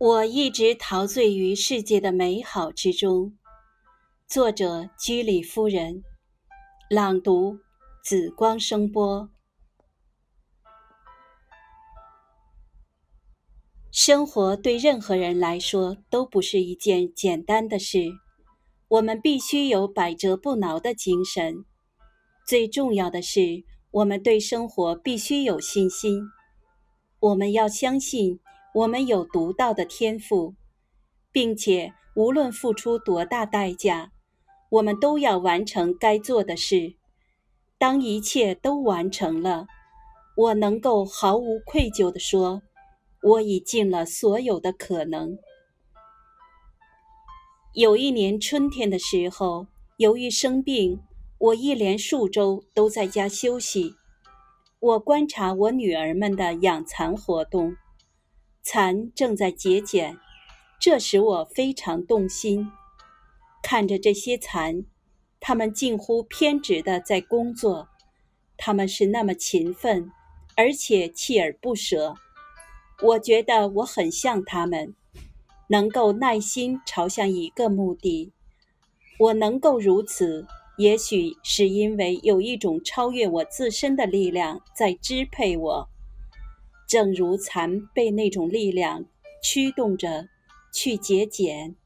我一直陶醉于世界的美好之中。作者：居里夫人。朗读：紫光声波。生活对任何人来说都不是一件简单的事，我们必须有百折不挠的精神。最重要的是，我们对生活必须有信心。我们要相信。我们有独到的天赋，并且无论付出多大代价，我们都要完成该做的事。当一切都完成了，我能够毫无愧疚地说，我已尽了所有的可能。有一年春天的时候，由于生病，我一连数周都在家休息。我观察我女儿们的养蚕活动。蚕正在节俭，这使我非常动心。看着这些蚕，它们近乎偏执地在工作，它们是那么勤奋，而且锲而不舍。我觉得我很像它们，能够耐心朝向一个目的。我能够如此，也许是因为有一种超越我自身的力量在支配我。正如蚕被那种力量驱动着去节俭。